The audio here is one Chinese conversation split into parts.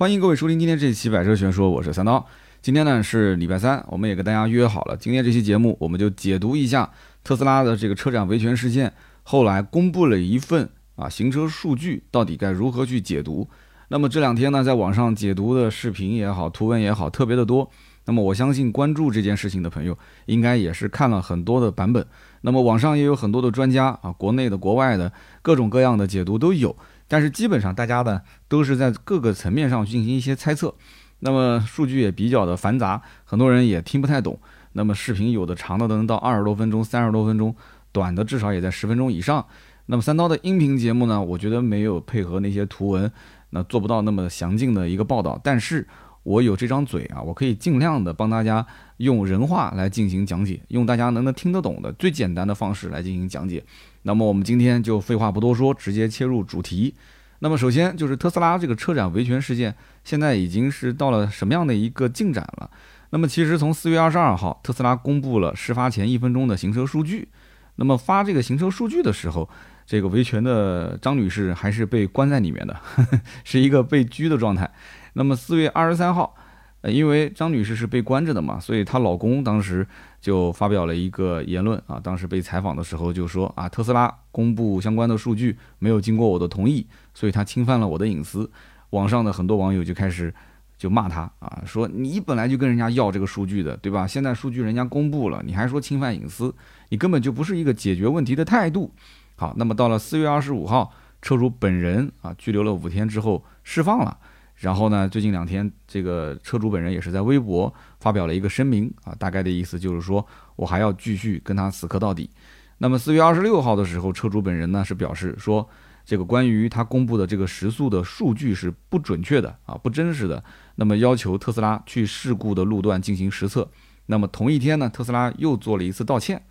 欢迎各位收听今天这期《百车全说》，我是三刀。今天呢是礼拜三，我们也跟大家约好了，今天这期节目我们就解读一下特斯拉的这个车展维权事件，后来公布了一份啊行车数据，到底该如何去解读？那么这两天呢，在网上解读的视频也好，图文也好，特别的多。那么我相信关注这件事情的朋友，应该也是看了很多的版本。那么网上也有很多的专家啊，国内的、国外的各种各样的解读都有。但是基本上大家呢都是在各个层面上进行一些猜测。那么数据也比较的繁杂，很多人也听不太懂。那么视频有的长的都能到二十多分钟、三十多分钟，短的至少也在十分钟以上。那么三刀的音频节目呢，我觉得没有配合那些图文，那做不到那么详尽的一个报道。但是我有这张嘴啊，我可以尽量的帮大家用人话来进行讲解，用大家能能听得懂的最简单的方式来进行讲解。那么我们今天就废话不多说，直接切入主题。那么首先就是特斯拉这个车展维权事件，现在已经是到了什么样的一个进展了？那么其实从四月二十二号，特斯拉公布了事发前一分钟的行车数据。那么发这个行车数据的时候，这个维权的张女士还是被关在里面的，是一个被拘的状态。那么四月二十三号，呃，因为张女士是被关着的嘛，所以她老公当时就发表了一个言论啊，当时被采访的时候就说啊，特斯拉公布相关的数据没有经过我的同意，所以他侵犯了我的隐私。网上的很多网友就开始就骂他啊，说你本来就跟人家要这个数据的，对吧？现在数据人家公布了，你还说侵犯隐私，你根本就不是一个解决问题的态度。好，那么到了四月二十五号，车主本人啊拘留了五天之后释放了。然后呢，最近两天，这个车主本人也是在微博发表了一个声明啊，大概的意思就是说我还要继续跟他死磕到底。那么四月二十六号的时候，车主本人呢是表示说，这个关于他公布的这个时速的数据是不准确的啊，不真实的。那么要求特斯拉去事故的路段进行实测。那么同一天呢，特斯拉又做了一次道歉。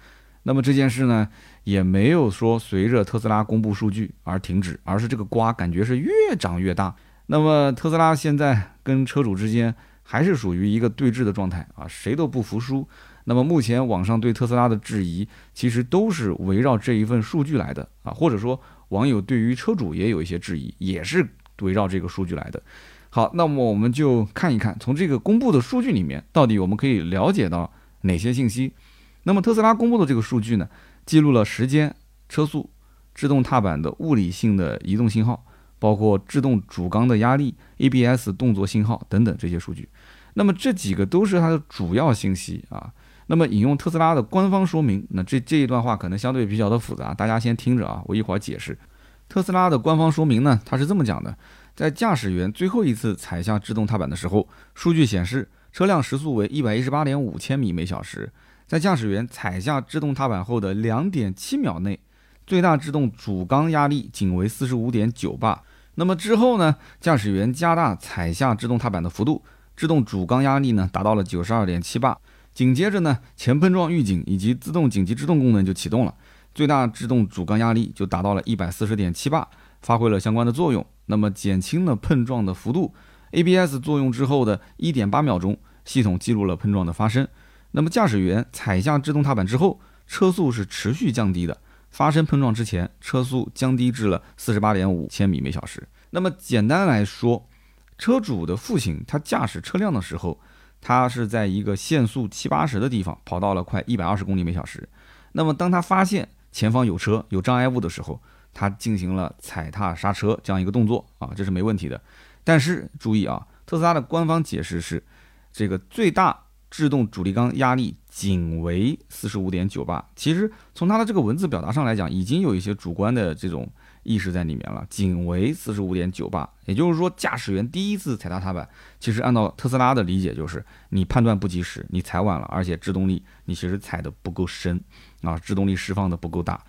那么这件事呢，也没有说随着特斯拉公布数据而停止，而是这个瓜感觉是越长越大。那么特斯拉现在跟车主之间还是属于一个对峙的状态啊，谁都不服输。那么目前网上对特斯拉的质疑，其实都是围绕这一份数据来的啊，或者说网友对于车主也有一些质疑，也是围绕这个数据来的。好，那么我们就看一看，从这个公布的数据里面，到底我们可以了解到哪些信息。那么特斯拉公布的这个数据呢，记录了时间、车速、制动踏板的物理性的移动信号。包括制动主缸的压力、ABS 动作信号等等这些数据，那么这几个都是它的主要信息啊。那么引用特斯拉的官方说明，那这这一段话可能相对比较的复杂，大家先听着啊，我一会儿解释。特斯拉的官方说明呢，它是这么讲的：在驾驶员最后一次踩下制动踏板的时候，数据显示车辆时速为一百一十八点五千米每小时，在驾驶员踩下制动踏板后的两点七秒内，最大制动主缸压力仅为四十五点九巴。那么之后呢？驾驶员加大踩下制动踏板的幅度，制动主缸压力呢达到了九十二点七八。紧接着呢，前碰撞预警以及自动紧急制动功能就启动了，最大制动主缸压力就达到了一百四十点七八，发挥了相关的作用。那么减轻了碰撞的幅度。ABS 作用之后的一点八秒钟，系统记录了碰撞的发生。那么驾驶员踩下制动踏板之后，车速是持续降低的。发生碰撞之前，车速降低至了四十八点五千米每小时。那么简单来说，车主的父亲他驾驶车辆的时候，他是在一个限速七八十的地方跑到了快一百二十公里每小时。那么当他发现前方有车有障碍物的时候，他进行了踩踏刹车这样一个动作啊，这是没问题的。但是注意啊，特斯拉的官方解释是，这个最大。制动主力缸压力仅为四十五点九八，其实从它的这个文字表达上来讲，已经有一些主观的这种意识在里面了。仅为四十五点九八，也就是说，驾驶员第一次踩踏踏板，其实按照特斯拉的理解，就是你判断不及时，你踩晚了，而且制动力你其实踩的不够深啊，制动力释放的不够大。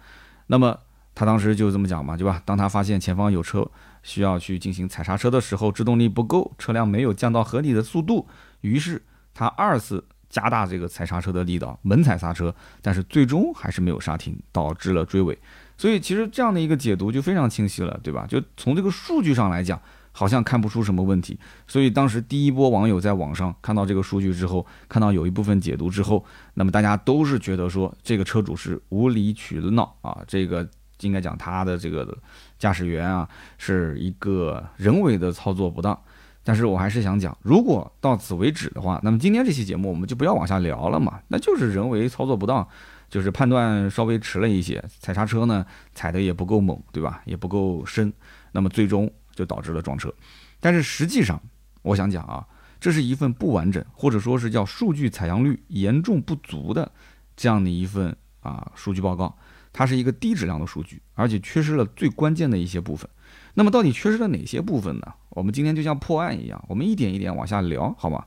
那么他当时就这么讲嘛，对吧？当他发现前方有车需要去进行踩刹车的时候，制动力不够，车辆没有降到合理的速度，于是。他二次加大这个踩刹车的力道，猛踩刹车，但是最终还是没有刹停，导致了追尾。所以其实这样的一个解读就非常清晰了，对吧？就从这个数据上来讲，好像看不出什么问题。所以当时第一波网友在网上看到这个数据之后，看到有一部分解读之后，那么大家都是觉得说这个车主是无理取闹啊，这个应该讲他的这个驾驶员啊是一个人为的操作不当。但是我还是想讲，如果到此为止的话，那么今天这期节目我们就不要往下聊了嘛，那就是人为操作不当，就是判断稍微迟了一些，踩刹车呢踩的也不够猛，对吧？也不够深，那么最终就导致了撞车。但是实际上，我想讲啊，这是一份不完整，或者说是叫数据采样率严重不足的这样的一份啊数据报告，它是一个低质量的数据，而且缺失了最关键的一些部分。那么到底缺失了哪些部分呢？我们今天就像破案一样，我们一点一点往下聊，好吗？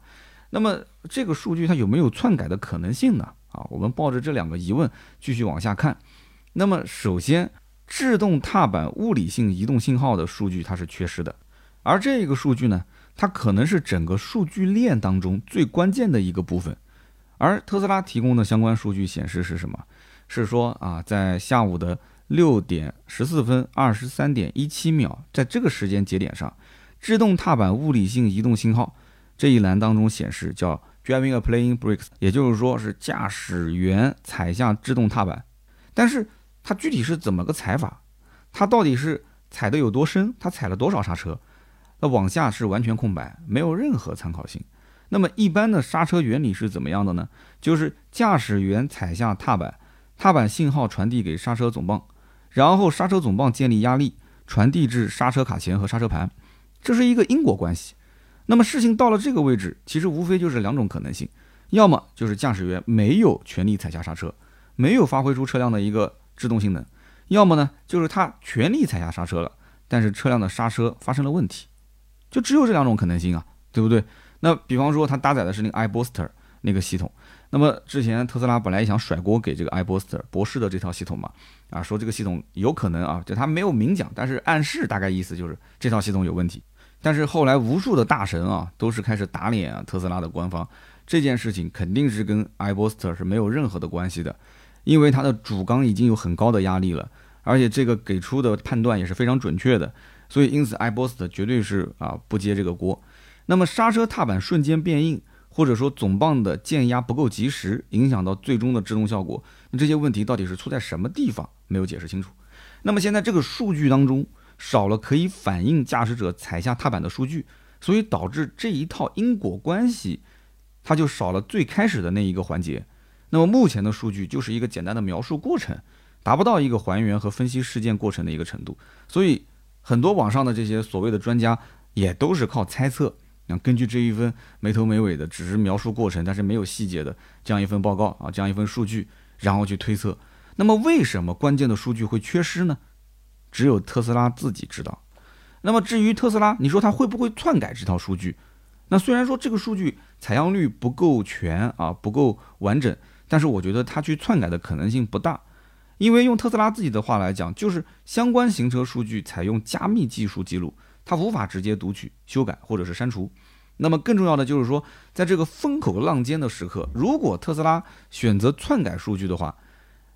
那么这个数据它有没有篡改的可能性呢？啊，我们抱着这两个疑问继续往下看。那么首先，制动踏板物理性移动信号的数据它是缺失的，而这个数据呢，它可能是整个数据链当中最关键的一个部分。而特斯拉提供的相关数据显示是什么？是说啊，在下午的。六点十四分二十三点一七秒，在这个时间节点上，制动踏板物理性移动信号这一栏当中显示叫 driving a playing brakes，也就是说是驾驶员踩下制动踏板。但是它具体是怎么个踩法？它到底是踩的有多深？它踩了多少刹车？那往下是完全空白，没有任何参考性。那么一般的刹车原理是怎么样的呢？就是驾驶员踩下踏板，踏板信号传递给刹车总泵。然后刹车总泵建立压力，传递至刹车卡钳和刹车盘，这是一个因果关系。那么事情到了这个位置，其实无非就是两种可能性：要么就是驾驶员没有全力踩下刹车，没有发挥出车辆的一个制动性能；要么呢，就是他全力踩下刹车了，但是车辆的刹车发生了问题。就只有这两种可能性啊，对不对？那比方说他搭载的是那个 iBooster 那个系统。那么之前特斯拉本来想甩锅给这个 iBooster 博士的这套系统嘛，啊，说这个系统有可能啊，就他没有明讲，但是暗示大概意思就是这套系统有问题。但是后来无数的大神啊，都是开始打脸啊特斯拉的官方，这件事情肯定是跟 iBooster 是没有任何的关系的，因为它的主缸已经有很高的压力了，而且这个给出的判断也是非常准确的，所以因此 iBooster 绝对是啊不接这个锅。那么刹车踏板瞬间变硬。或者说总泵的降压不够及时，影响到最终的制动效果。那这些问题到底是出在什么地方？没有解释清楚。那么现在这个数据当中少了可以反映驾驶者踩下踏板的数据，所以导致这一套因果关系，它就少了最开始的那一个环节。那么目前的数据就是一个简单的描述过程，达不到一个还原和分析事件过程的一个程度。所以很多网上的这些所谓的专家也都是靠猜测。那根据这一份没头没尾的，只是描述过程，但是没有细节的这样一份报告啊，这样一份数据，然后去推测。那么为什么关键的数据会缺失呢？只有特斯拉自己知道。那么至于特斯拉，你说它会不会篡改这套数据？那虽然说这个数据采样率不够全啊，不够完整，但是我觉得它去篡改的可能性不大，因为用特斯拉自己的话来讲，就是相关行车数据采用加密技术记录。它无法直接读取、修改或者是删除。那么更重要的就是说，在这个风口浪尖的时刻，如果特斯拉选择篡改数据的话，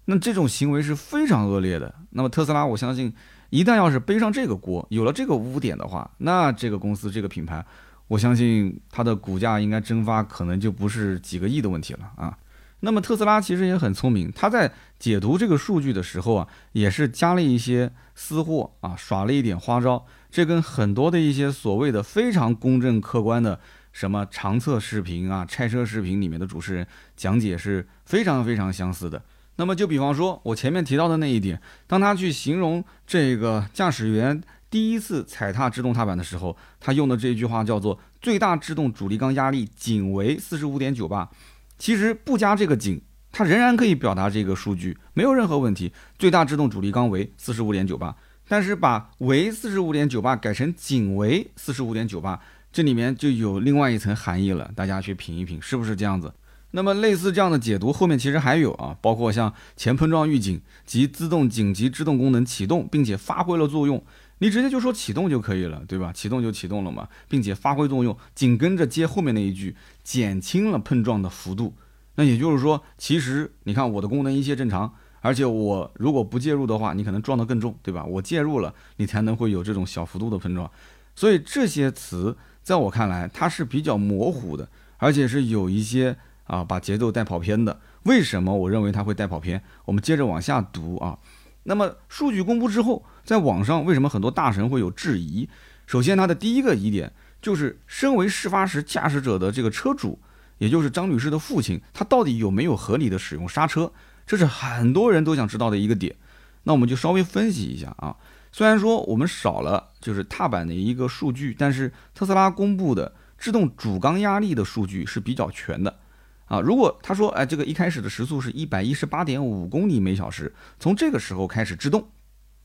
那这种行为是非常恶劣的。那么特斯拉，我相信一旦要是背上这个锅，有了这个污点的话，那这个公司、这个品牌，我相信它的股价应该蒸发，可能就不是几个亿的问题了啊。那么特斯拉其实也很聪明，他在解读这个数据的时候啊，也是加了一些私货啊，耍了一点花招。这跟很多的一些所谓的非常公正客观的什么长测视频啊、拆车视频里面的主持人讲解是非常非常相似的。那么就比方说，我前面提到的那一点，当他去形容这个驾驶员第一次踩踏制动踏板的时候，他用的这一句话叫做“最大制动阻力缸压力仅为四十五点九八”。其实不加这个“仅”，它仍然可以表达这个数据，没有任何问题。最大制动阻力缸为四十五点九八。但是把为四十五点九八改成仅为四十五点九八，这里面就有另外一层含义了，大家去品一品，是不是这样子？那么类似这样的解读，后面其实还有啊，包括像前碰撞预警及自动紧急制动功能启动，并且发挥了作用，你直接就说启动就可以了，对吧？启动就启动了嘛，并且发挥作用，紧跟着接后面那一句，减轻了碰撞的幅度。那也就是说，其实你看我的功能一切正常。而且我如果不介入的话，你可能撞得更重，对吧？我介入了，你才能会有这种小幅度的碰撞。所以这些词在我看来，它是比较模糊的，而且是有一些啊把节奏带跑偏的。为什么我认为它会带跑偏？我们接着往下读啊。那么数据公布之后，在网上为什么很多大神会有质疑？首先，它的第一个疑点就是身为事发时驾驶者的这个车主，也就是张女士的父亲，他到底有没有合理的使用刹车？这是很多人都想知道的一个点。那我们就稍微分析一下啊。虽然说我们少了就是踏板的一个数据，但是特斯拉公布的制动主缸压力的数据是比较全的啊。如果他说，哎，这个一开始的时速是一百一十八点五公里每小时，从这个时候开始制动，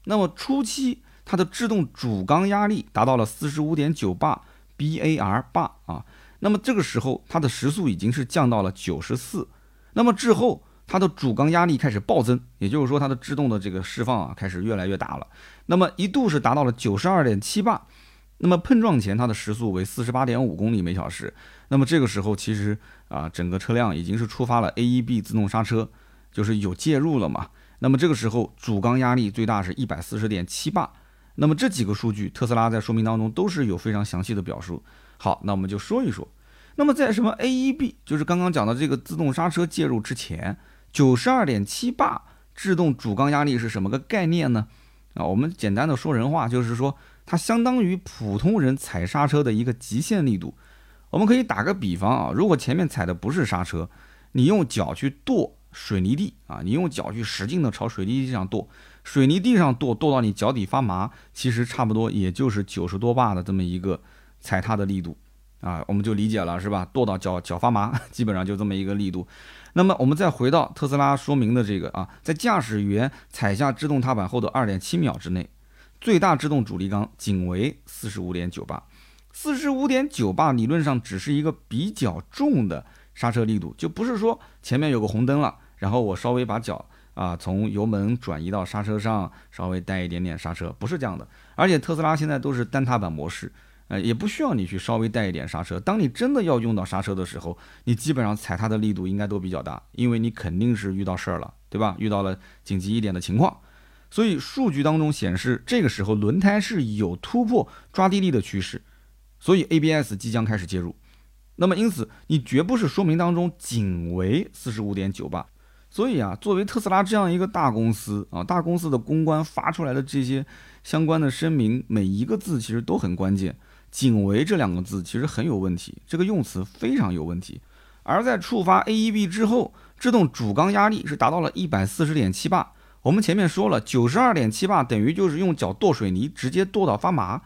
那么初期它的制动主缸压力达到了四十五点九八 bar 八啊，那么这个时候它的时速已经是降到了九十四，那么之后。它的主缸压力开始暴增，也就是说它的制动的这个释放啊开始越来越大了。那么一度是达到了九十二点七八，那么碰撞前它的时速为四十八点五公里每小时。那么这个时候其实啊整个车辆已经是触发了 AEB 自动刹车，就是有介入了嘛。那么这个时候主缸压力最大是一百四十点七八。那么这几个数据特斯拉在说明当中都是有非常详细的表述。好，那我们就说一说。那么在什么 AEB，就是刚刚讲的这个自动刹车介入之前。九十二点七八制动主缸压力是什么个概念呢？啊，我们简单的说人话，就是说它相当于普通人踩刹车的一个极限力度。我们可以打个比方啊，如果前面踩的不是刹车，你用脚去跺水泥地啊，你用脚去使劲的朝水泥地上跺，水泥地上跺跺到你脚底发麻，其实差不多也就是九十多巴的这么一个踩踏的力度啊，我们就理解了是吧？跺到脚脚发麻，基本上就这么一个力度。那么我们再回到特斯拉说明的这个啊，在驾驶员踩下制动踏板后的二点七秒之内，最大制动阻力缸仅为四十五点九八，四十五点九八理论上只是一个比较重的刹车力度，就不是说前面有个红灯了，然后我稍微把脚啊从油门转移到刹车上，稍微带一点点刹车，不是这样的。而且特斯拉现在都是单踏板模式。呃，也不需要你去稍微带一点刹车。当你真的要用到刹车的时候，你基本上踩它的力度应该都比较大，因为你肯定是遇到事儿了，对吧？遇到了紧急一点的情况。所以数据当中显示，这个时候轮胎是有突破抓地力的趋势，所以 ABS 即将开始介入。那么因此，你绝不是说明当中仅为四十五点九八。所以啊，作为特斯拉这样一个大公司啊，大公司的公关发出来的这些相关的声明，每一个字其实都很关键。仅为这两个字其实很有问题，这个用词非常有问题。而在触发 AEB 之后，制动主缸压力是达到了一百四十点七八。我们前面说了，九十二点七八等于就是用脚跺水泥，直接跺到发麻。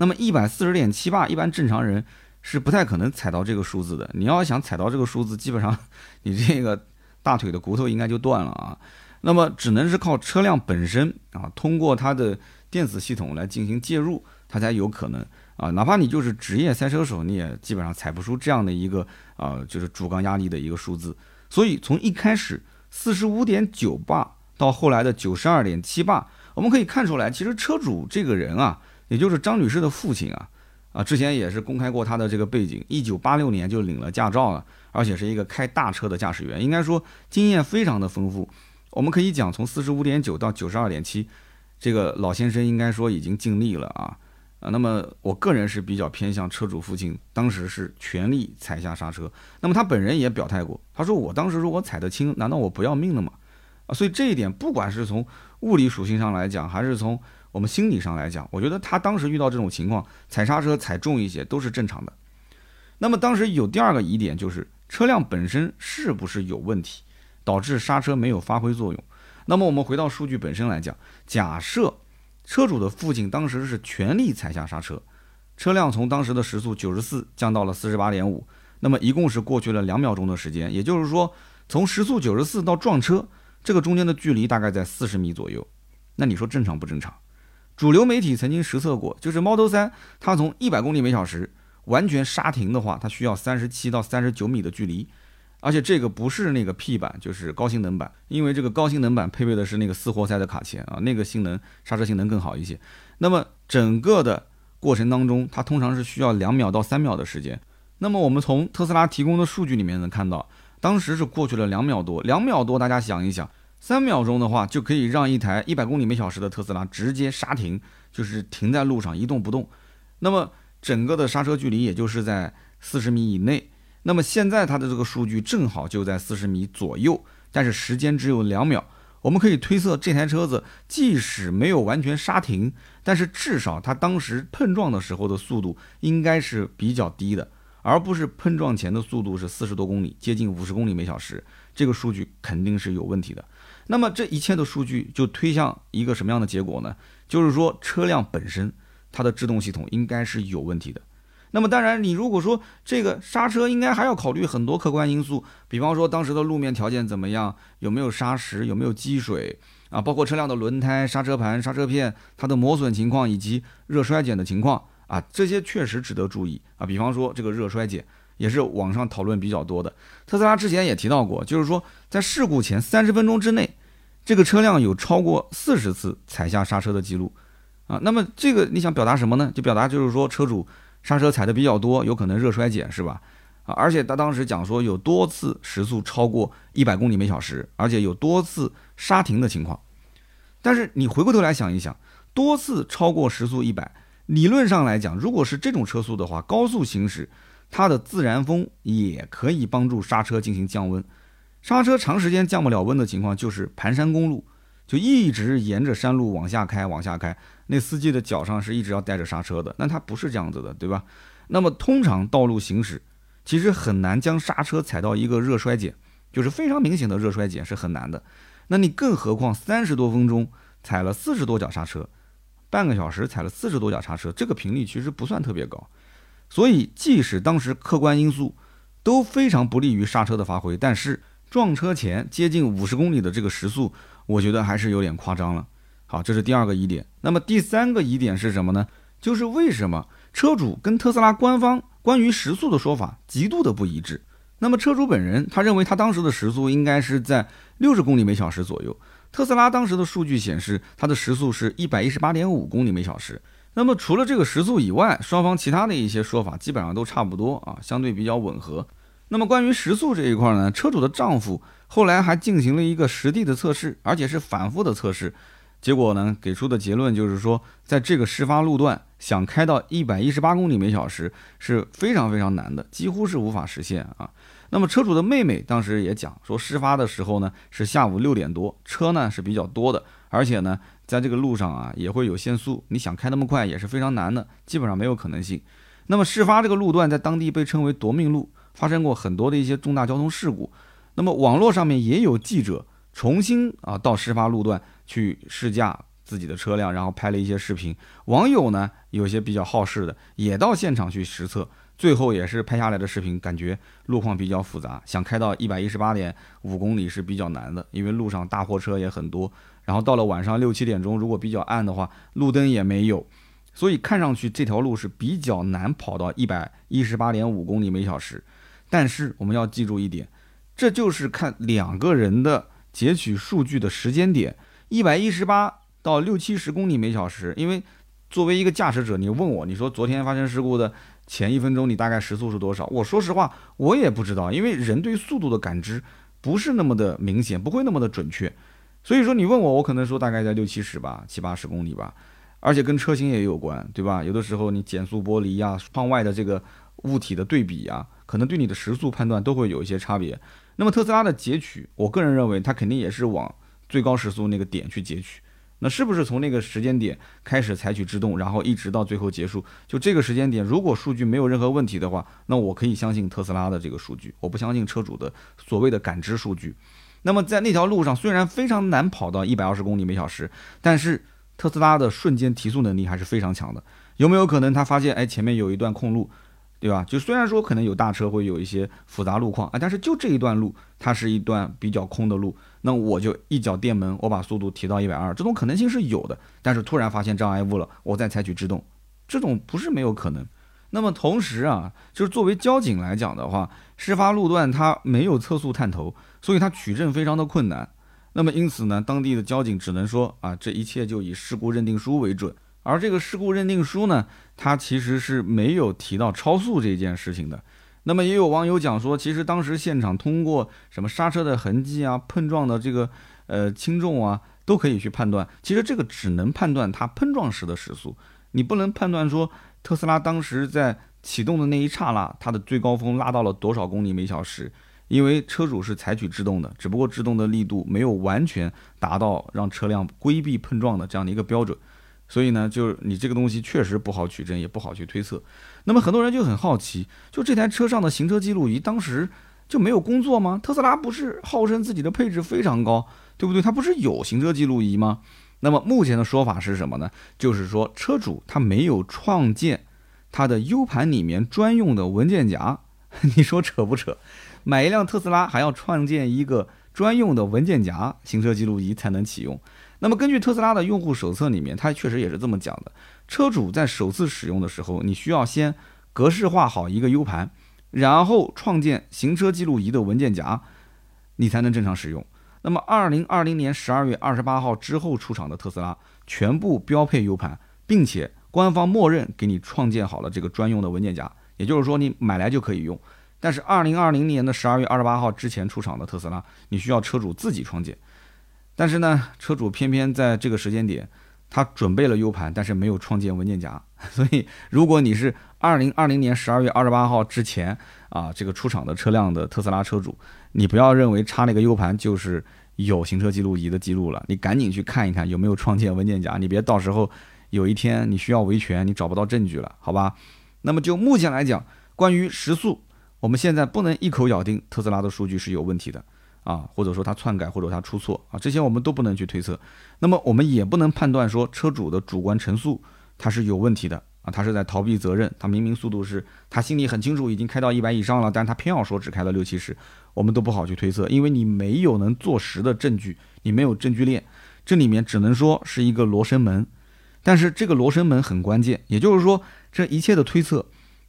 那么一百四十点七八，一般正常人是不太可能踩到这个数字的。你要想踩到这个数字，基本上你这个大腿的骨头应该就断了啊。那么只能是靠车辆本身啊，通过它的电子系统来进行介入，它才有可能。啊，哪怕你就是职业赛车手，你也基本上踩不出这样的一个啊，就是主缸压力的一个数字。所以从一开始四十五点九八到后来的九十二点七八，我们可以看出来，其实车主这个人啊，也就是张女士的父亲啊，啊，之前也是公开过他的这个背景，一九八六年就领了驾照了，而且是一个开大车的驾驶员，应该说经验非常的丰富。我们可以讲，从四十五点九到九十二点七，这个老先生应该说已经尽力了啊。啊，那么我个人是比较偏向车主父亲，当时是全力踩下刹车。那么他本人也表态过，他说我当时如果踩得轻，难道我不要命了吗？啊，所以这一点不管是从物理属性上来讲，还是从我们心理上来讲，我觉得他当时遇到这种情况，踩刹车踩重一些都是正常的。那么当时有第二个疑点就是车辆本身是不是有问题，导致刹车没有发挥作用？那么我们回到数据本身来讲，假设。车主的父亲当时是全力踩下刹车，车辆从当时的时速九十四降到了四十八点五，那么一共是过去了两秒钟的时间，也就是说，从时速九十四到撞车，这个中间的距离大概在四十米左右。那你说正常不正常？主流媒体曾经实测过，就是 Model 3，它从一百公里每小时完全刹停的话，它需要三十七到三十九米的距离。而且这个不是那个 P 版，就是高性能版，因为这个高性能版配备的是那个四活塞的卡钳啊，那个性能刹车性能更好一些。那么整个的过程当中，它通常是需要两秒到三秒的时间。那么我们从特斯拉提供的数据里面能看到，当时是过去了两秒多，两秒多，大家想一想，三秒钟的话就可以让一台一百公里每小时的特斯拉直接刹停，就是停在路上一动不动。那么整个的刹车距离也就是在四十米以内。那么现在它的这个数据正好就在四十米左右，但是时间只有两秒。我们可以推测这台车子即使没有完全刹停，但是至少它当时碰撞的时候的速度应该是比较低的，而不是碰撞前的速度是四十多公里，接近五十公里每小时，这个数据肯定是有问题的。那么这一切的数据就推向一个什么样的结果呢？就是说车辆本身它的制动系统应该是有问题的。那么当然，你如果说这个刹车应该还要考虑很多客观因素，比方说当时的路面条件怎么样，有没有砂石，有没有积水啊，包括车辆的轮胎、刹车盘、刹车片它的磨损情况以及热衰减的情况啊，这些确实值得注意啊。比方说这个热衰减也是网上讨论比较多的。特斯拉之前也提到过，就是说在事故前三十分钟之内，这个车辆有超过四十次踩下刹车的记录啊。那么这个你想表达什么呢？就表达就是说车主。刹车踩的比较多，有可能热衰减是吧？啊，而且他当时讲说有多次时速超过一百公里每小时，而且有多次刹停的情况。但是你回过头来想一想，多次超过时速一百，理论上来讲，如果是这种车速的话，高速行驶，它的自然风也可以帮助刹车进行降温。刹车长时间降不了温的情况，就是盘山公路，就一直沿着山路往下开，往下开。那司机的脚上是一直要带着刹车的，那它不是这样子的，对吧？那么通常道路行驶，其实很难将刹车踩到一个热衰减，就是非常明显的热衰减是很难的。那你更何况三十多分钟踩了四十多脚刹车，半个小时踩了四十多脚刹车，这个频率其实不算特别高。所以即使当时客观因素都非常不利于刹车的发挥，但是撞车前接近五十公里的这个时速，我觉得还是有点夸张了。好，这是第二个疑点。那么第三个疑点是什么呢？就是为什么车主跟特斯拉官方关于时速的说法极度的不一致？那么车主本人他认为他当时的时速应该是在六十公里每小时左右，特斯拉当时的数据显示它的时速是一百一十八点五公里每小时。那么除了这个时速以外，双方其他的一些说法基本上都差不多啊，相对比较吻合。那么关于时速这一块呢，车主的丈夫后来还进行了一个实地的测试，而且是反复的测试。结果呢，给出的结论就是说，在这个事发路段，想开到一百一十八公里每小时是非常非常难的，几乎是无法实现啊。那么车主的妹妹当时也讲说，事发的时候呢是下午六点多，车呢是比较多的，而且呢在这个路上啊也会有限速，你想开那么快也是非常难的，基本上没有可能性。那么事发这个路段在当地被称为夺命路，发生过很多的一些重大交通事故。那么网络上面也有记者重新啊到事发路段。去试驾自己的车辆，然后拍了一些视频。网友呢，有些比较好事的，也到现场去实测，最后也是拍下来的视频，感觉路况比较复杂，想开到一百一十八点五公里是比较难的，因为路上大货车也很多。然后到了晚上六七点钟，如果比较暗的话，路灯也没有，所以看上去这条路是比较难跑到一百一十八点五公里每小时。但是我们要记住一点，这就是看两个人的截取数据的时间点。一百一十八到六七十公里每小时，因为作为一个驾驶者，你问我，你说昨天发生事故的前一分钟，你大概时速是多少？我说实话，我也不知道，因为人对速度的感知不是那么的明显，不会那么的准确。所以说你问我，我可能说大概在六七十吧，七八十公里吧，而且跟车型也有关，对吧？有的时候你减速玻璃呀、窗外的这个物体的对比呀，可能对你的时速判断都会有一些差别。那么特斯拉的截取，我个人认为它肯定也是往。最高时速那个点去截取，那是不是从那个时间点开始采取制动，然后一直到最后结束？就这个时间点，如果数据没有任何问题的话，那我可以相信特斯拉的这个数据，我不相信车主的所谓的感知数据。那么在那条路上，虽然非常难跑到一百二十公里每小时，但是特斯拉的瞬间提速能力还是非常强的。有没有可能他发现，哎，前面有一段空路？对吧？就虽然说可能有大车会有一些复杂路况啊，但是就这一段路，它是一段比较空的路，那我就一脚电门，我把速度提到一百二，这种可能性是有的。但是突然发现障碍物了，我再采取制动，这种不是没有可能。那么同时啊，就是作为交警来讲的话，事发路段它没有测速探头，所以它取证非常的困难。那么因此呢，当地的交警只能说啊，这一切就以事故认定书为准。而这个事故认定书呢，它其实是没有提到超速这件事情的。那么也有网友讲说，其实当时现场通过什么刹车的痕迹啊、碰撞的这个呃轻重啊，都可以去判断。其实这个只能判断它碰撞时的时速，你不能判断说特斯拉当时在启动的那一刹那，它的最高峰拉到了多少公里每小时。因为车主是采取制动的，只不过制动的力度没有完全达到让车辆规避碰撞的这样的一个标准，所以呢，就是你这个东西确实不好取证，也不好去推测。那么很多人就很好奇，就这台车上的行车记录仪当时就没有工作吗？特斯拉不是号称自己的配置非常高，对不对？它不是有行车记录仪吗？那么目前的说法是什么呢？就是说车主他没有创建他的 U 盘里面专用的文件夹，你说扯不扯？买一辆特斯拉还要创建一个专用的文件夹，行车记录仪才能启用。那么根据特斯拉的用户手册里面，它确实也是这么讲的。车主在首次使用的时候，你需要先格式化好一个 U 盘，然后创建行车记录仪的文件夹，你才能正常使用。那么，二零二零年十二月二十八号之后出厂的特斯拉，全部标配 U 盘，并且官方默认给你创建好了这个专用的文件夹，也就是说你买来就可以用。但是二零二零年的十二月二十八号之前出厂的特斯拉，你需要车主自己创建。但是呢，车主偏偏在这个时间点，他准备了 U 盘，但是没有创建文件夹。所以，如果你是二零二零年十二月二十八号之前啊这个出厂的车辆的特斯拉车主，你不要认为插那个 U 盘就是有行车记录仪的记录了，你赶紧去看一看有没有创建文件夹，你别到时候有一天你需要维权，你找不到证据了，好吧？那么就目前来讲，关于时速。我们现在不能一口咬定特斯拉的数据是有问题的啊，或者说它篡改或者它出错啊，这些我们都不能去推测。那么我们也不能判断说车主的主观陈述它是有问题的他是在逃避责任。他明明速度是他心里很清楚，已经开到一百以上了，但他偏要说只开了六七十，我们都不好去推测，因为你没有能坐实的证据，你没有证据链，这里面只能说是一个罗生门。但是这个罗生门很关键，也就是说这一切的推测。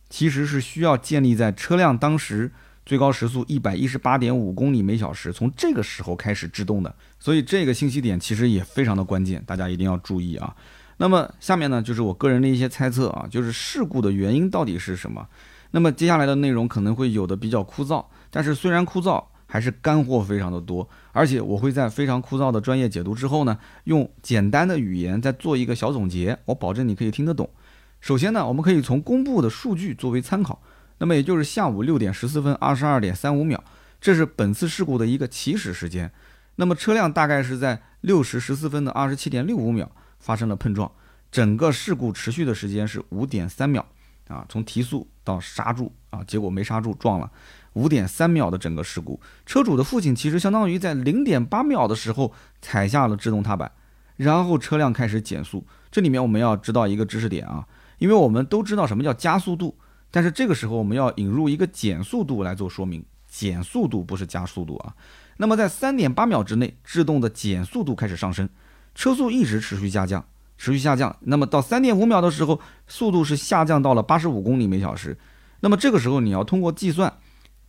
其实是需要建立在车辆当时最高时速一百一十八点五公里每小时，从这个时候开始制动的，所以这个信息点其实也非常的关键，大家一定要注意啊。那么下面呢，就是我个人的一些猜测啊，就是事故的原因到底是什么？那么接下来的内容可能会有的比较枯燥，但是虽然枯燥，还是干货非常的多，而且我会在非常枯燥的专业解读之后呢，用简单的语言再做一个小总结，我保证你可以听得懂。首先呢，我们可以从公布的数据作为参考，那么也就是下午六点十四分二十二点三五秒，这是本次事故的一个起始时间。那么车辆大概是在六时十四分的二十七点六五秒发生了碰撞，整个事故持续的时间是五点三秒啊，从提速到刹住啊，结果没刹住撞了，五点三秒的整个事故。车主的父亲其实相当于在零点八秒的时候踩下了制动踏板，然后车辆开始减速。这里面我们要知道一个知识点啊。因为我们都知道什么叫加速度，但是这个时候我们要引入一个减速度来做说明。减速度不是加速度啊。那么在三点八秒之内，制动的减速度开始上升，车速一直持续下降，持续下降。那么到三点五秒的时候，速度是下降到了八十五公里每小时。那么这个时候你要通过计算，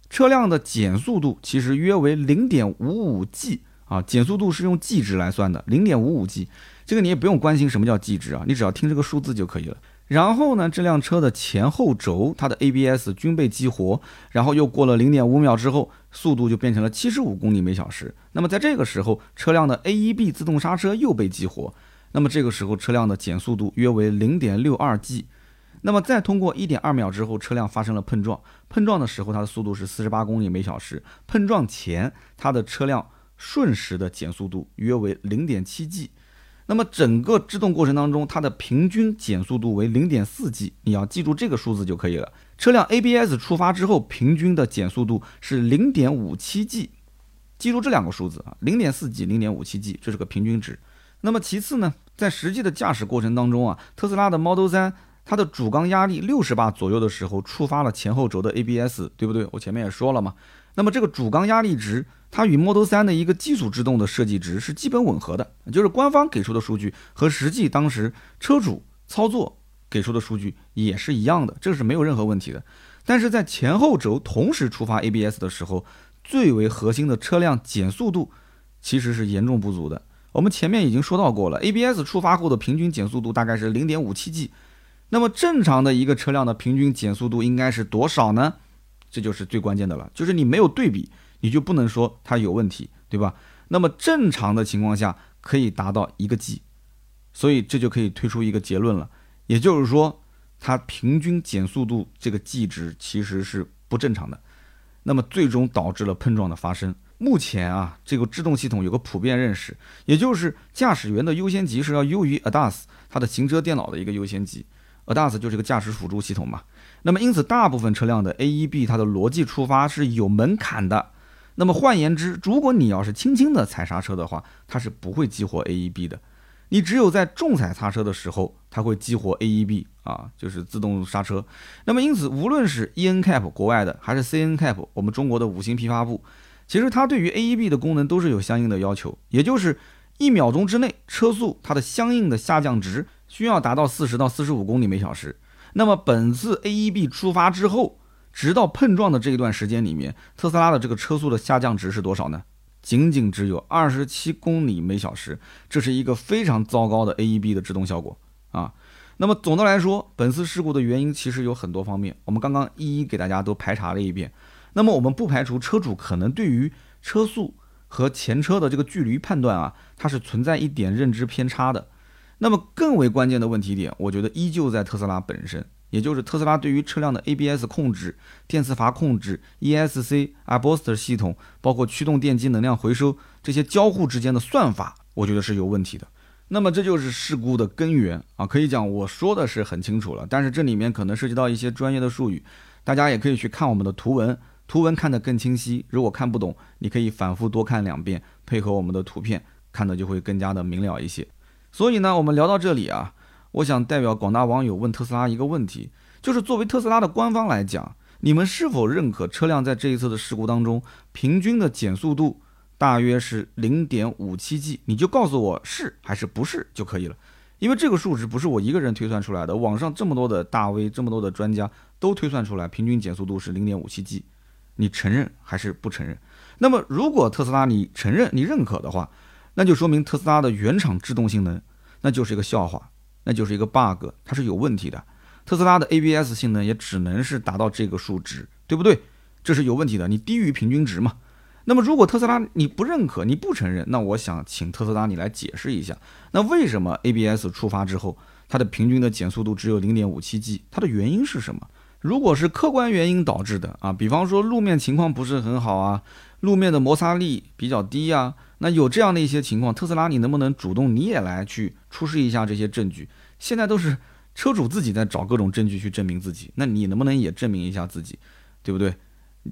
车辆的减速度其实约为零点五五 G 啊。减速度是用 G 值来算的，零点五五 G。这个你也不用关心什么叫 G 值啊，你只要听这个数字就可以了。然后呢，这辆车的前后轴它的 ABS 均被激活，然后又过了零点五秒之后，速度就变成了七十五公里每小时。那么在这个时候，车辆的 AEB 自动刹车又被激活，那么这个时候车辆的减速度约为零点六二 G。那么再通过一点二秒之后，车辆发生了碰撞，碰撞的时候它的速度是四十八公里每小时，碰撞前它的车辆瞬时的减速度约为零点七 G。那么整个制动过程当中，它的平均减速度为零点四 G，你要记住这个数字就可以了。车辆 ABS 触发之后，平均的减速度是零点五七 G，记住这两个数字啊，零点四 G、零点五七 G，这是个平均值。那么其次呢，在实际的驾驶过程当中啊，特斯拉的 Model 三它的主缸压力六十巴左右的时候，触发了前后轴的 ABS，对不对？我前面也说了嘛。那么这个主缸压力值。它与 Model 3的一个基础制动的设计值是基本吻合的，就是官方给出的数据和实际当时车主操作给出的数据也是一样的，这个是没有任何问题的。但是在前后轴同时触发 ABS 的时候，最为核心的车辆减速度其实是严重不足的。我们前面已经说到过了，ABS 触发后的平均减速度大概是零点五七 G，那么正常的一个车辆的平均减速度应该是多少呢？这就是最关键的了，就是你没有对比。你就不能说它有问题，对吧？那么正常的情况下可以达到一个 G，所以这就可以推出一个结论了，也就是说它平均减速度这个 G 值其实是不正常的。那么最终导致了碰撞的发生。目前啊，这个制动系统有个普遍认识，也就是驾驶员的优先级是要优于 ADAS 它的行车电脑的一个优先级。ADAS 就是个驾驶辅助系统嘛。那么因此，大部分车辆的 AEB 它的逻辑出发是有门槛的。那么换言之，如果你要是轻轻的踩刹车的话，它是不会激活 AEB 的。你只有在重踩刹车的时候，它会激活 AEB 啊，就是自动刹车。那么因此，无论是 ENCAP 国外的，还是 CNCAP 我们中国的五星批发部。其实它对于 AEB 的功能都是有相应的要求，也就是一秒钟之内车速它的相应的下降值需要达到四十到四十五公里每小时。那么本次 AEB 出发之后，直到碰撞的这一段时间里面，特斯拉的这个车速的下降值是多少呢？仅仅只有二十七公里每小时，这是一个非常糟糕的 AEB 的制动效果啊。那么总的来说，本次事故的原因其实有很多方面，我们刚刚一一给大家都排查了一遍。那么我们不排除车主可能对于车速和前车的这个距离判断啊，它是存在一点认知偏差的。那么更为关键的问题点，我觉得依旧在特斯拉本身，也就是特斯拉对于车辆的 ABS 控制、电磁阀控制、ESC、a b o s t e r 系统，包括驱动电机能量回收这些交互之间的算法，我觉得是有问题的。那么这就是事故的根源啊！可以讲我说的是很清楚了，但是这里面可能涉及到一些专业的术语，大家也可以去看我们的图文。图文看得更清晰，如果看不懂，你可以反复多看两遍，配合我们的图片，看的就会更加的明了一些。所以呢，我们聊到这里啊，我想代表广大网友问特斯拉一个问题，就是作为特斯拉的官方来讲，你们是否认可车辆在这一次的事故当中，平均的减速度大约是零点五七 G？你就告诉我是还是不是就可以了，因为这个数值不是我一个人推算出来的，网上这么多的大 V，这么多的专家都推算出来，平均减速度是零点五七 G。你承认还是不承认？那么，如果特斯拉你承认、你认可的话，那就说明特斯拉的原厂制动性能那就是一个笑话，那就是一个 bug，它是有问题的。特斯拉的 ABS 性能也只能是达到这个数值，对不对？这是有问题的，你低于平均值嘛？那么，如果特斯拉你不认可、你不承认，那我想请特斯拉你来解释一下，那为什么 ABS 触发之后，它的平均的减速度只有零点五七 G？它的原因是什么？如果是客观原因导致的啊，比方说路面情况不是很好啊，路面的摩擦力比较低啊，那有这样的一些情况，特斯拉你能不能主动你也来去出示一下这些证据？现在都是车主自己在找各种证据去证明自己，那你能不能也证明一下自己，对不对？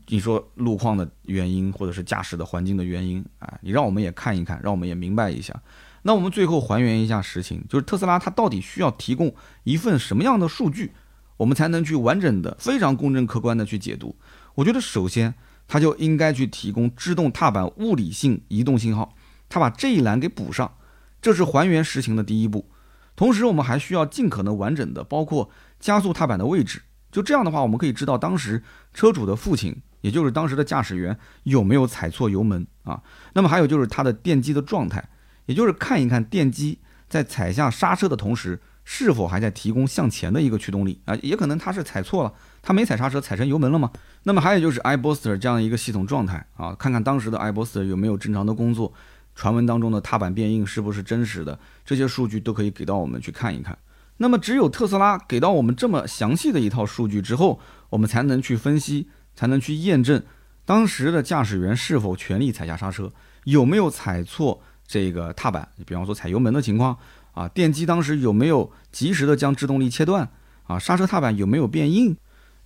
你说路况的原因或者是驾驶的环境的原因啊，你让我们也看一看，让我们也明白一下。那我们最后还原一下实情，就是特斯拉它到底需要提供一份什么样的数据？我们才能去完整的、非常公正客观的去解读。我觉得首先，它就应该去提供制动踏板物理性移动信号，它把这一栏给补上，这是还原实情的第一步。同时，我们还需要尽可能完整的包括加速踏板的位置。就这样的话，我们可以知道当时车主的父亲，也就是当时的驾驶员有没有踩错油门啊。那么还有就是它的电机的状态，也就是看一看电机在踩下刹车的同时。是否还在提供向前的一个驱动力啊？也可能他是踩错了，他没踩刹车，踩成油门了吗？那么还有就是 iBooster 这样一个系统状态啊，看看当时的 iBooster 有没有正常的工作，传闻当中的踏板变硬是不是真实的？这些数据都可以给到我们去看一看。那么只有特斯拉给到我们这么详细的一套数据之后，我们才能去分析，才能去验证当时的驾驶员是否全力踩下刹车，有没有踩错这个踏板，比方说踩油门的情况。啊，电机当时有没有及时的将制动力切断？啊，刹车踏板有没有变硬？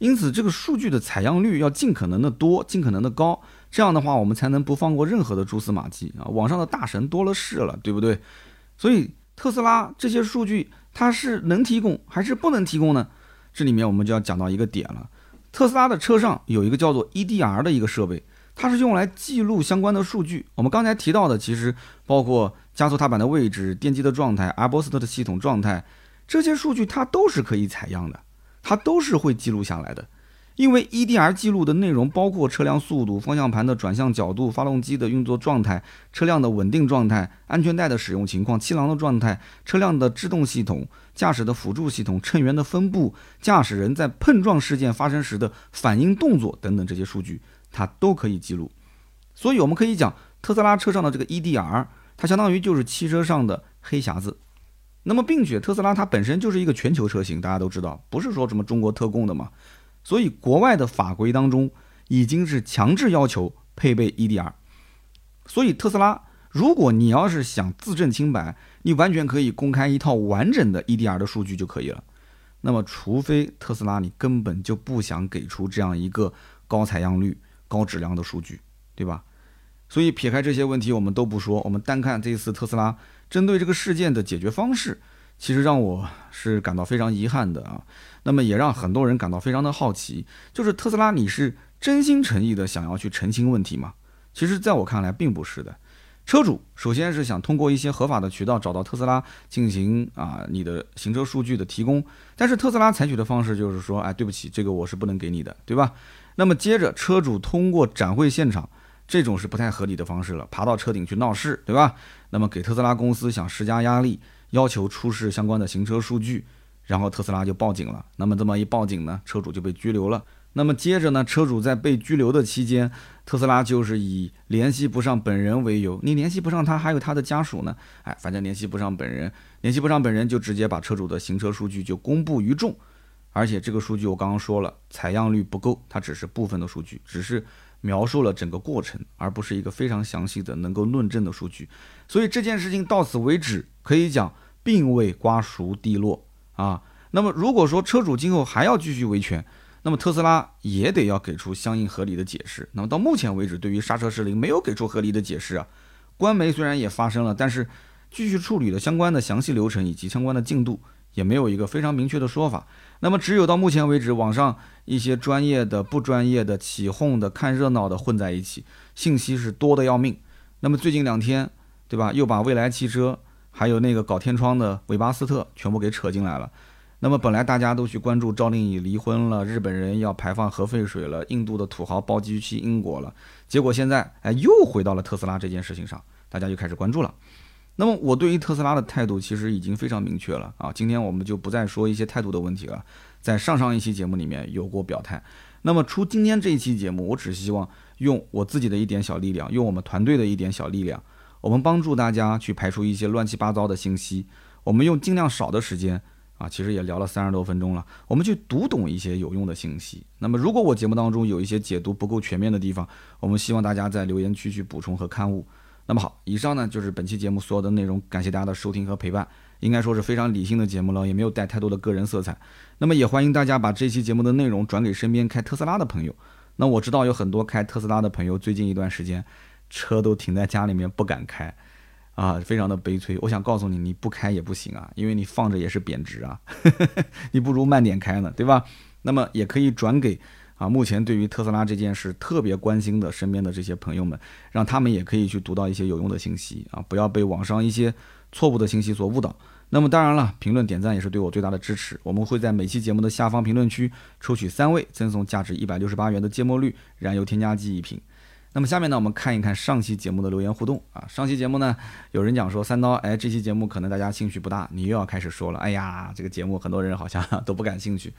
因此，这个数据的采样率要尽可能的多，尽可能的高。这样的话，我们才能不放过任何的蛛丝马迹啊！网上的大神多了是了，对不对？所以，特斯拉这些数据它是能提供还是不能提供呢？这里面我们就要讲到一个点了。特斯拉的车上有一个叫做 EDR 的一个设备，它是用来记录相关的数据。我们刚才提到的，其实包括。加速踏板的位置、电机的状态、阿波斯特的系统状态，这些数据它都是可以采样的，它都是会记录下来的。因为 EDR 记录的内容包括车辆速度、方向盘的转向角度、发动机的运作状态、车辆的稳定状态、安全带的使用情况、气囊的状态、车辆的制动系统、驾驶的辅助系统、乘员的分布、驾驶人在碰撞事件发生时的反应动作等等这些数据，它都可以记录。所以我们可以讲，特斯拉车上的这个 EDR。它相当于就是汽车上的黑匣子，那么并且特斯拉它本身就是一个全球车型，大家都知道，不是说什么中国特供的嘛，所以国外的法规当中已经是强制要求配备 EDR。所以特斯拉，如果你要是想自证清白，你完全可以公开一套完整的 EDR 的数据就可以了。那么，除非特斯拉你根本就不想给出这样一个高采样率、高质量的数据，对吧？所以撇开这些问题我们都不说，我们单看这一次特斯拉针对这个事件的解决方式，其实让我是感到非常遗憾的啊。那么也让很多人感到非常的好奇，就是特斯拉你是真心诚意的想要去澄清问题吗？其实，在我看来并不是的。车主首先是想通过一些合法的渠道找到特斯拉进行啊你的行车数据的提供，但是特斯拉采取的方式就是说，哎，对不起，这个我是不能给你的，对吧？那么接着车主通过展会现场，这种是不太合理的方式了，爬到车顶去闹事，对吧？那么给特斯拉公司想施加压力，要求出示相关的行车数据，然后特斯拉就报警了。那么这么一报警呢，车主就被拘留了。那么接着呢，车主在被拘留的期间，特斯拉就是以联系不上本人为由，你联系不上他，还有他的家属呢，哎，反正联系不上本人，联系不上本人就直接把车主的行车数据就公布于众，而且这个数据我刚刚说了，采样率不够，它只是部分的数据，只是描述了整个过程，而不是一个非常详细的能够论证的数据，所以这件事情到此为止，可以讲并未瓜熟蒂落啊。那么如果说车主今后还要继续维权，那么特斯拉也得要给出相应合理的解释。那么到目前为止，对于刹车失灵没有给出合理的解释啊。官媒虽然也发生了，但是继续处理的相关的详细流程以及相关的进度也没有一个非常明确的说法。那么只有到目前为止，网上一些专业的、不专业的、起哄的、看热闹的混在一起，信息是多的要命。那么最近两天，对吧？又把蔚来汽车还有那个搞天窗的韦巴斯特全部给扯进来了。那么本来大家都去关注赵丽颖离婚了，日本人要排放核废水了，印度的土豪包机去英国了，结果现在哎又回到了特斯拉这件事情上，大家就开始关注了。那么我对于特斯拉的态度其实已经非常明确了啊，今天我们就不再说一些态度的问题了，在上上一期节目里面有过表态。那么出今天这一期节目，我只希望用我自己的一点小力量，用我们团队的一点小力量，我们帮助大家去排除一些乱七八糟的信息，我们用尽量少的时间。啊，其实也聊了三十多分钟了，我们去读懂一些有用的信息。那么，如果我节目当中有一些解读不够全面的地方，我们希望大家在留言区去补充和刊物。那么好，以上呢就是本期节目所有的内容，感谢大家的收听和陪伴，应该说是非常理性的节目了，也没有带太多的个人色彩。那么也欢迎大家把这期节目的内容转给身边开特斯拉的朋友。那我知道有很多开特斯拉的朋友，最近一段时间车都停在家里面不敢开。啊，非常的悲催。我想告诉你，你不开也不行啊，因为你放着也是贬值啊，你不如慢点开呢，对吧？那么也可以转给啊，目前对于特斯拉这件事特别关心的身边的这些朋友们，让他们也可以去读到一些有用的信息啊，不要被网上一些错误的信息所误导。那么当然了，评论点赞也是对我最大的支持。我们会在每期节目的下方评论区抽取三位，赠送价值一百六十八元的芥末绿燃油添加剂一瓶。那么下面呢，我们看一看上期节目的留言互动啊。上期节目呢，有人讲说三刀，哎，这期节目可能大家兴趣不大，你又要开始说了。哎呀，这个节目很多人好像 都不感兴趣。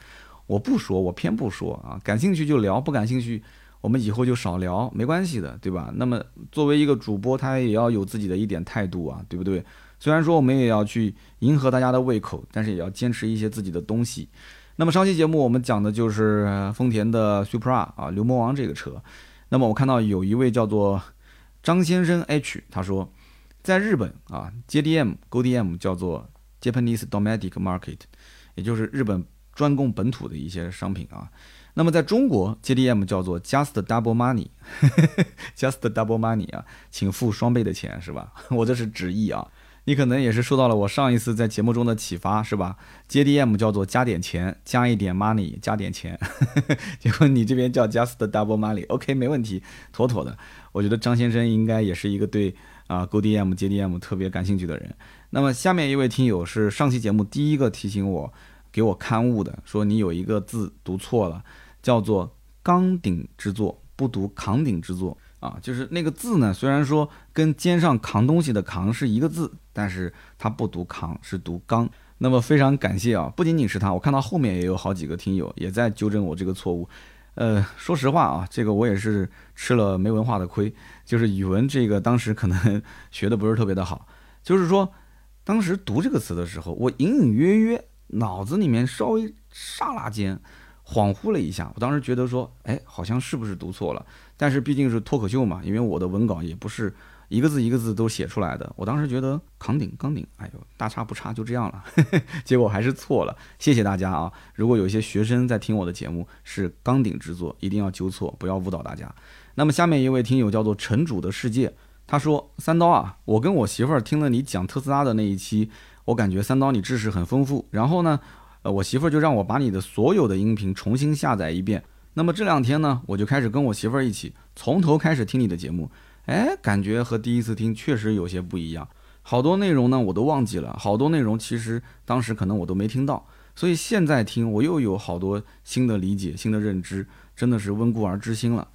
我不说，我偏不说啊。感兴趣就聊，不感兴趣，我们以后就少聊，没关系的，对吧？那么作为一个主播，他也要有自己的一点态度啊，对不对？虽然说我们也要去迎合大家的胃口，但是也要坚持一些自己的东西。那么上期节目我们讲的就是丰田的 Supra 啊，牛魔王这个车。那么我看到有一位叫做张先生 H，他说，在日本啊，JDM、GoDM 叫做 Japanese Domestic Market，也就是日本专供本土的一些商品啊。那么在中国，JDM 叫做 Just Double Money，Just Double Money 啊，请付双倍的钱是吧？我这是直译啊。你可能也是受到了我上一次在节目中的启发，是吧？JDM 叫做加点钱，加一点 money，加点钱。结果你这边叫 just double money，OK，没问题，妥妥的。我觉得张先生应该也是一个对啊 GoDM JDM 特别感兴趣的人。那么下面一位听友是上期节目第一个提醒我给我刊物的，说你有一个字读错了，叫做钢鼎之作，不读扛鼎之作。啊，就是那个字呢，虽然说跟肩上扛东西的扛是一个字，但是它不读扛，是读钢。那么非常感谢啊，不仅仅是他，我看到后面也有好几个听友也在纠正我这个错误。呃，说实话啊，这个我也是吃了没文化的亏，就是语文这个当时可能学的不是特别的好，就是说当时读这个词的时候，我隐隐约约脑子里面稍微刹那间，恍惚了一下，我当时觉得说，哎，好像是不是读错了？但是毕竟是脱口秀嘛，因为我的文稿也不是一个字一个字都写出来的。我当时觉得扛顶扛顶，哎呦，大差不差就这样了，结果还是错了。谢谢大家啊！如果有一些学生在听我的节目是钢顶之作，一定要纠错，不要误导大家。那么下面一位听友叫做城主的世界，他说：三刀啊，我跟我媳妇儿听了你讲特斯拉的那一期，我感觉三刀你知识很丰富。然后呢？呃，我媳妇儿就让我把你的所有的音频重新下载一遍。那么这两天呢，我就开始跟我媳妇儿一起从头开始听你的节目。哎，感觉和第一次听确实有些不一样。好多内容呢我都忘记了，好多内容其实当时可能我都没听到。所以现在听我又有好多新的理解、新的认知，真的是温故而知新了。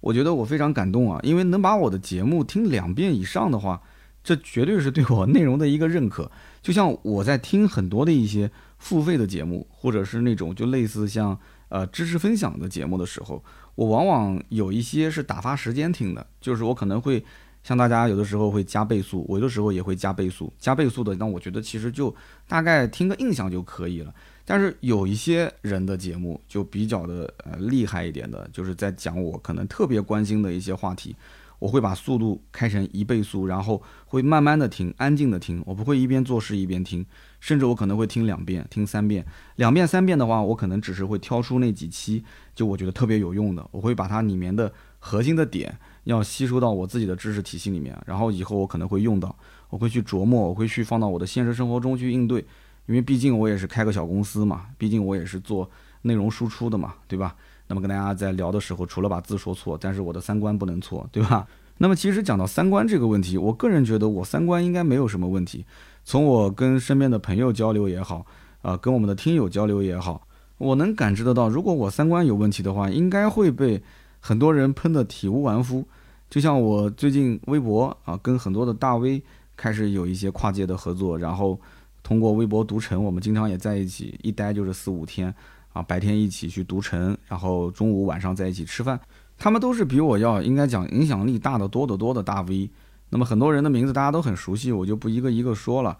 我觉得我非常感动啊，因为能把我的节目听两遍以上的话，这绝对是对我内容的一个认可。就像我在听很多的一些。付费的节目，或者是那种就类似像呃知识分享的节目的时候，我往往有一些是打发时间听的，就是我可能会像大家有的时候会加倍速，我有的时候也会加倍速，加倍速的，那我觉得其实就大概听个印象就可以了。但是有一些人的节目就比较的呃厉害一点的，就是在讲我可能特别关心的一些话题。我会把速度开成一倍速，然后会慢慢的听，安静的听。我不会一边做事一边听，甚至我可能会听两遍，听三遍。两遍三遍的话，我可能只是会挑出那几期，就我觉得特别有用的，我会把它里面的核心的点要吸收到我自己的知识体系里面，然后以后我可能会用到，我会去琢磨，我会去放到我的现实生活中去应对。因为毕竟我也是开个小公司嘛，毕竟我也是做内容输出的嘛，对吧？那么跟大家在聊的时候，除了把字说错，但是我的三观不能错，对吧？那么其实讲到三观这个问题，我个人觉得我三观应该没有什么问题。从我跟身边的朋友交流也好，啊，跟我们的听友交流也好，我能感知得到，如果我三观有问题的话，应该会被很多人喷得体无完肤。就像我最近微博啊，跟很多的大 V 开始有一些跨界的合作，然后通过微博读城，我们经常也在一起，一待就是四五天。啊，白天一起去读城，然后中午晚上在一起吃饭，他们都是比我要应该讲影响力大得多得多的大 V。那么很多人的名字大家都很熟悉，我就不一个一个说了。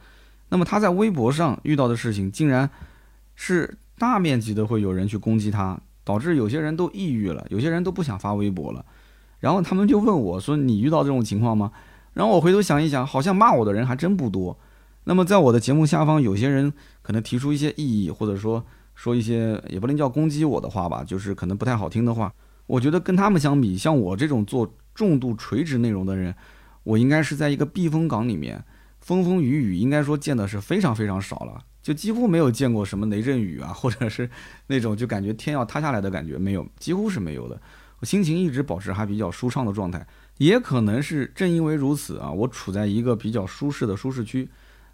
那么他在微博上遇到的事情，竟然是大面积的会有人去攻击他，导致有些人都抑郁了，有些人都不想发微博了。然后他们就问我说：“你遇到这种情况吗？”然后我回头想一想，好像骂我的人还真不多。那么在我的节目下方，有些人可能提出一些异议，或者说。说一些也不能叫攻击我的话吧，就是可能不太好听的话。我觉得跟他们相比，像我这种做重度垂直内容的人，我应该是在一个避风港里面，风风雨雨应该说见的是非常非常少了，就几乎没有见过什么雷阵雨啊，或者是那种就感觉天要塌下来的感觉，没有，几乎是没有的。我心情一直保持还比较舒畅的状态，也可能是正因为如此啊，我处在一个比较舒适的舒适区。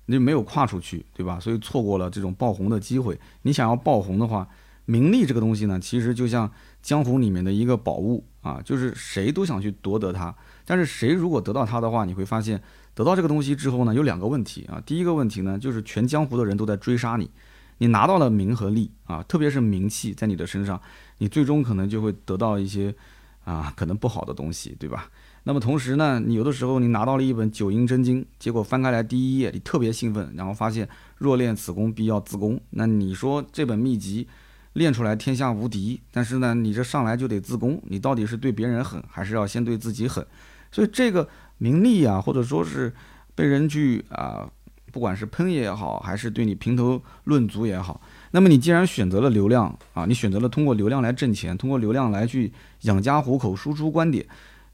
你就没有跨出去，对吧？所以错过了这种爆红的机会。你想要爆红的话，名利这个东西呢，其实就像江湖里面的一个宝物啊，就是谁都想去夺得它。但是谁如果得到它的话，你会发现得到这个东西之后呢，有两个问题啊。第一个问题呢，就是全江湖的人都在追杀你。你拿到了名和利啊，特别是名气在你的身上，你最终可能就会得到一些啊，可能不好的东西，对吧？那么同时呢，你有的时候你拿到了一本九阴真经，结果翻开来第一页，你特别兴奋，然后发现若练此功必要自宫。那你说这本秘籍练出来天下无敌，但是呢，你这上来就得自宫，你到底是对别人狠，还是要先对自己狠？所以这个名利啊，或者说是被人去啊，不管是喷也好，还是对你评头论足也好，那么你既然选择了流量啊，你选择了通过流量来挣钱，通过流量来去养家糊口，输出观点。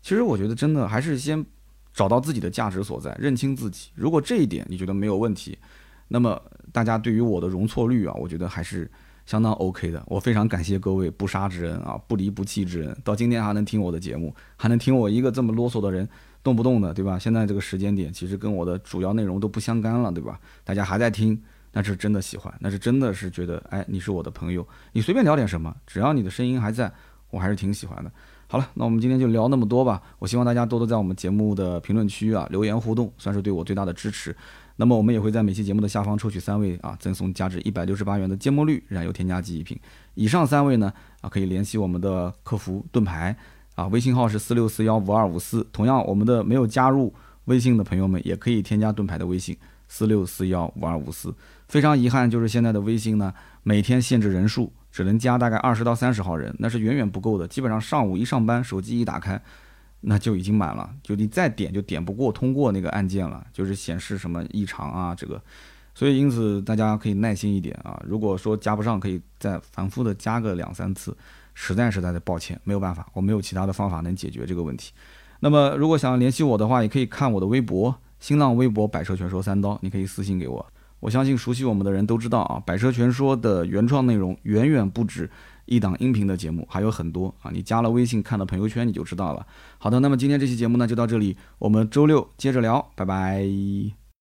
其实我觉得真的还是先找到自己的价值所在，认清自己。如果这一点你觉得没有问题，那么大家对于我的容错率啊，我觉得还是相当 OK 的。我非常感谢各位不杀之恩啊，不离不弃之恩，到今天还能听我的节目，还能听我一个这么啰嗦的人，动不动的对吧？现在这个时间点其实跟我的主要内容都不相干了，对吧？大家还在听，那是真的喜欢，那是真的是觉得哎，你是我的朋友，你随便聊点什么，只要你的声音还在，我还是挺喜欢的。好了，那我们今天就聊那么多吧。我希望大家多多在我们节目的评论区啊留言互动，算是对我最大的支持。那么我们也会在每期节目的下方抽取三位啊，赠送价值一百六十八元的芥末绿燃油添加剂一瓶。以上三位呢啊，可以联系我们的客服盾牌啊，微信号是四六四幺五二五四。同样，我们的没有加入微信的朋友们也可以添加盾牌的微信四六四幺五二五四。非常遗憾，就是现在的微信呢，每天限制人数。只能加大概二十到三十号人，那是远远不够的。基本上上午一上班，手机一打开，那就已经满了，就你再点就点不过通过那个按键了，就是显示什么异常啊这个。所以因此大家可以耐心一点啊，如果说加不上，可以再反复的加个两三次。实在实在的抱歉，没有办法，我没有其他的方法能解决这个问题。那么如果想要联系我的话，也可以看我的微博，新浪微博“百车全说三刀”，你可以私信给我。我相信熟悉我们的人都知道啊，“百车全说”的原创内容远远不止一档音频的节目，还有很多啊。你加了微信看了朋友圈你就知道了。好的，那么今天这期节目呢就到这里，我们周六接着聊，拜拜。